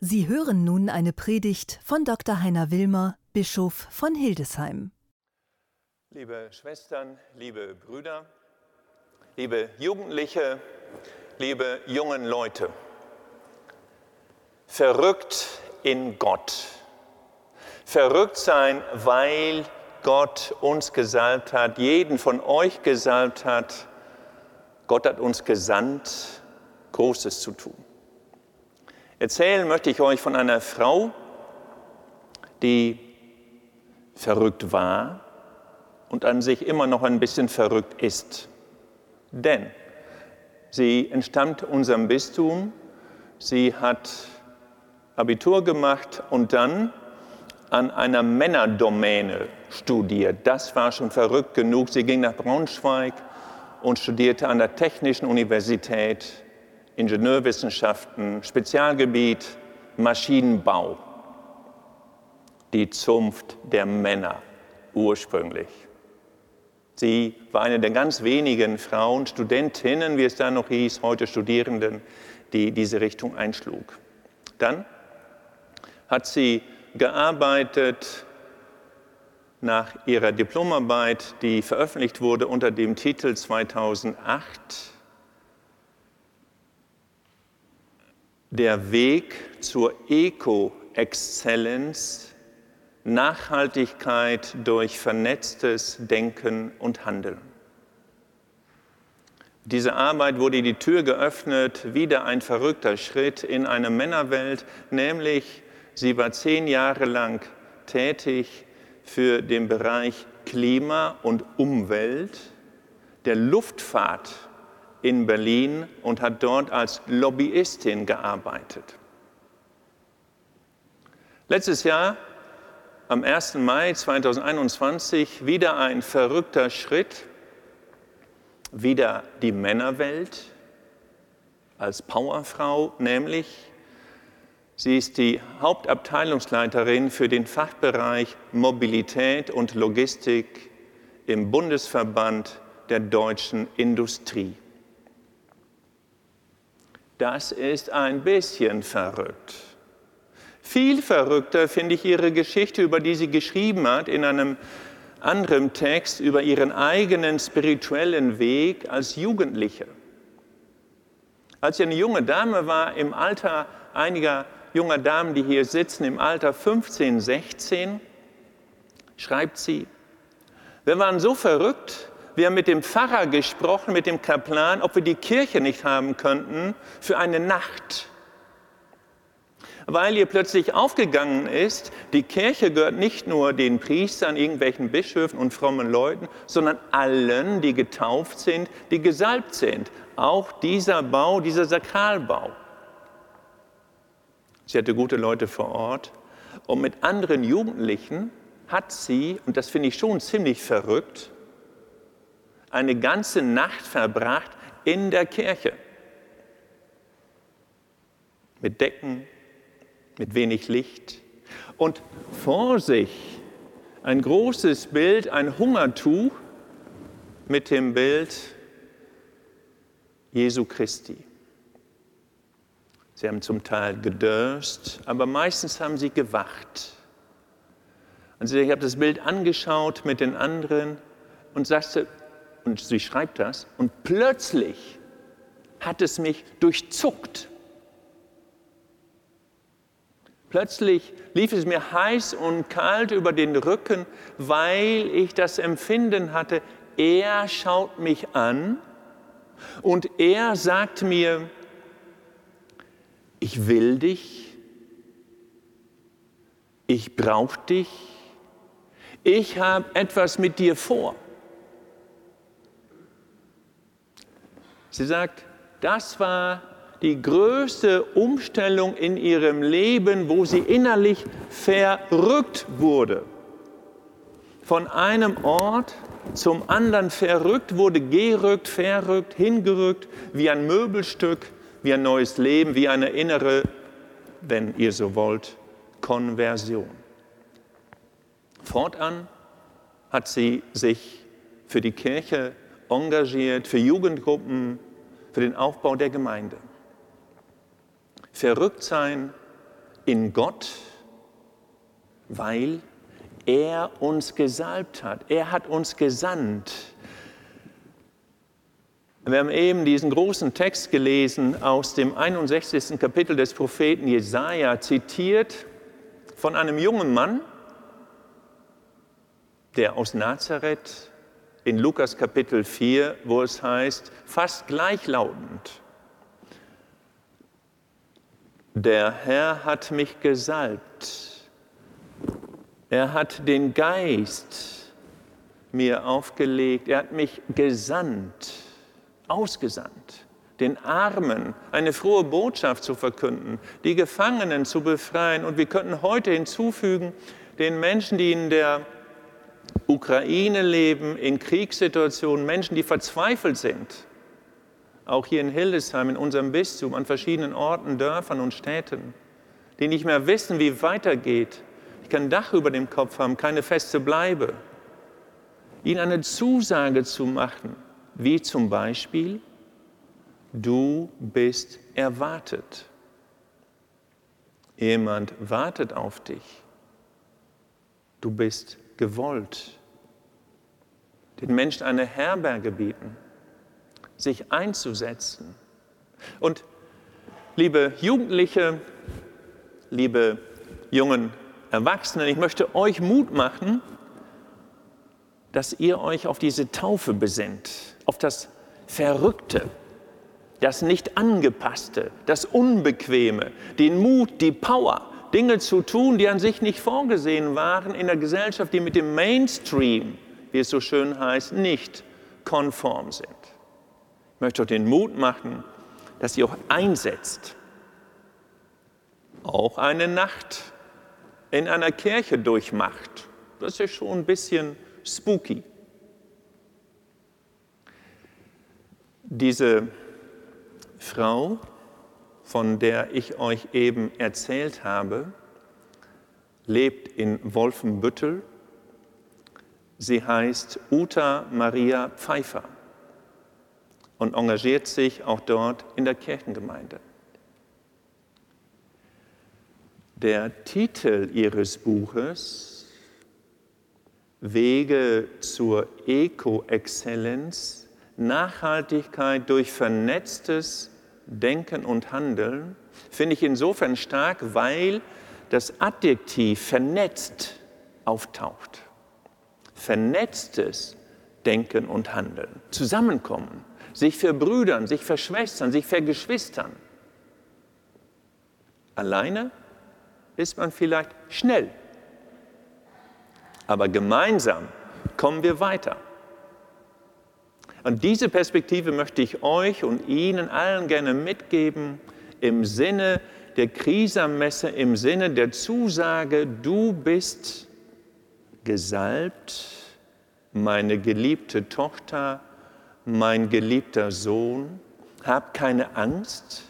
Sie hören nun eine Predigt von Dr. Heiner Wilmer, Bischof von Hildesheim. Liebe Schwestern, liebe Brüder, liebe Jugendliche, liebe jungen Leute, verrückt in Gott. Verrückt sein, weil Gott uns gesalbt hat, jeden von euch gesalbt hat. Gott hat uns gesandt, Großes zu tun. Erzählen möchte ich euch von einer Frau, die verrückt war und an sich immer noch ein bisschen verrückt ist. Denn sie entstammt unserem Bistum, sie hat Abitur gemacht und dann an einer Männerdomäne studiert. Das war schon verrückt genug. Sie ging nach Braunschweig und studierte an der Technischen Universität Ingenieurwissenschaften, Spezialgebiet Maschinenbau, die Zunft der Männer ursprünglich. Sie war eine der ganz wenigen Frauen, Studentinnen, wie es da noch hieß, heute Studierenden, die diese Richtung einschlug. Dann hat sie gearbeitet nach ihrer Diplomarbeit, die veröffentlicht wurde unter dem Titel 2008 der Weg zur Eco-Exzellenz, Nachhaltigkeit durch vernetztes Denken und Handeln. Diese Arbeit wurde die Tür geöffnet, wieder ein verrückter Schritt in eine Männerwelt, nämlich sie war zehn Jahre lang tätig für den Bereich Klima und Umwelt der Luftfahrt in Berlin und hat dort als Lobbyistin gearbeitet. Letztes Jahr, am 1. Mai 2021, wieder ein verrückter Schritt, wieder die Männerwelt als Powerfrau, nämlich sie ist die Hauptabteilungsleiterin für den Fachbereich Mobilität und Logistik im Bundesverband der deutschen Industrie. Das ist ein bisschen verrückt. Viel verrückter finde ich ihre Geschichte, über die sie geschrieben hat in einem anderen Text über ihren eigenen spirituellen Weg als Jugendliche. Als sie eine junge Dame war, im Alter einiger junger Damen, die hier sitzen, im Alter 15, 16, schreibt sie, wir waren so verrückt, wir haben mit dem Pfarrer gesprochen, mit dem Kaplan, ob wir die Kirche nicht haben könnten für eine Nacht. Weil ihr plötzlich aufgegangen ist, die Kirche gehört nicht nur den Priestern, irgendwelchen Bischöfen und frommen Leuten, sondern allen, die getauft sind, die gesalbt sind. Auch dieser Bau, dieser Sakralbau. Sie hatte gute Leute vor Ort. Und mit anderen Jugendlichen hat sie, und das finde ich schon ziemlich verrückt, eine ganze Nacht verbracht in der Kirche. Mit Decken, mit wenig Licht und vor sich ein großes Bild, ein Hungertuch mit dem Bild Jesu Christi. Sie haben zum Teil gedörst, aber meistens haben sie gewacht. Und ich habe das Bild angeschaut mit den anderen und sagte, und sie schreibt das, und plötzlich hat es mich durchzuckt. Plötzlich lief es mir heiß und kalt über den Rücken, weil ich das Empfinden hatte, er schaut mich an und er sagt mir, ich will dich, ich brauche dich, ich habe etwas mit dir vor. Sie sagt, das war die größte Umstellung in ihrem Leben, wo sie innerlich verrückt wurde. Von einem Ort zum anderen verrückt wurde, gerückt, verrückt, hingerückt, wie ein Möbelstück, wie ein neues Leben, wie eine innere, wenn ihr so wollt, Konversion. Fortan hat sie sich für die Kirche engagiert, für Jugendgruppen, für den Aufbau der Gemeinde. Verrückt sein in Gott, weil er uns gesalbt hat. Er hat uns gesandt. Wir haben eben diesen großen Text gelesen aus dem 61. Kapitel des Propheten Jesaja, zitiert von einem jungen Mann, der aus Nazareth in Lukas Kapitel 4, wo es heißt, fast gleichlautend, der Herr hat mich gesalbt, er hat den Geist mir aufgelegt, er hat mich gesandt, ausgesandt, den Armen eine frohe Botschaft zu verkünden, die Gefangenen zu befreien. Und wir könnten heute hinzufügen, den Menschen, die in der Ukraine leben, in Kriegssituationen, Menschen, die verzweifelt sind. Auch hier in Hildesheim, in unserem Bistum, an verschiedenen Orten, Dörfern und Städten, die nicht mehr wissen, wie weitergeht, die kein Dach über dem Kopf haben, keine feste Bleibe. Ihnen eine Zusage zu machen, wie zum Beispiel, du bist erwartet. Jemand wartet auf dich. Du bist gewollt den Menschen eine Herberge bieten, sich einzusetzen. Und liebe Jugendliche, liebe jungen Erwachsenen, ich möchte euch Mut machen, dass ihr euch auf diese Taufe besinnt, auf das Verrückte, das nicht angepasste, das Unbequeme, den Mut, die Power, Dinge zu tun, die an sich nicht vorgesehen waren in der Gesellschaft, die mit dem Mainstream wie es so schön heißt, nicht konform sind. Ich möchte euch den Mut machen, dass ihr auch einsetzt. Auch eine Nacht in einer Kirche durchmacht. Das ist schon ein bisschen spooky. Diese Frau, von der ich euch eben erzählt habe, lebt in Wolfenbüttel Sie heißt Uta Maria Pfeiffer und engagiert sich auch dort in der Kirchengemeinde. Der Titel ihres Buches Wege zur Eco-Exzellenz, Nachhaltigkeit durch vernetztes Denken und Handeln, finde ich insofern stark, weil das Adjektiv vernetzt auftaucht vernetztes Denken und Handeln, Zusammenkommen, sich verbrüdern, sich verschwestern, sich vergeschwistern. Alleine ist man vielleicht schnell, aber gemeinsam kommen wir weiter. Und diese Perspektive möchte ich euch und Ihnen allen gerne mitgeben im Sinne der Krisermesse, im Sinne der Zusage, du bist gesalbt, meine geliebte Tochter, mein geliebter Sohn, hab keine Angst,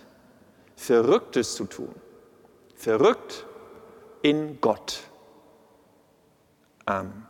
Verrücktes zu tun. Verrückt in Gott. Amen.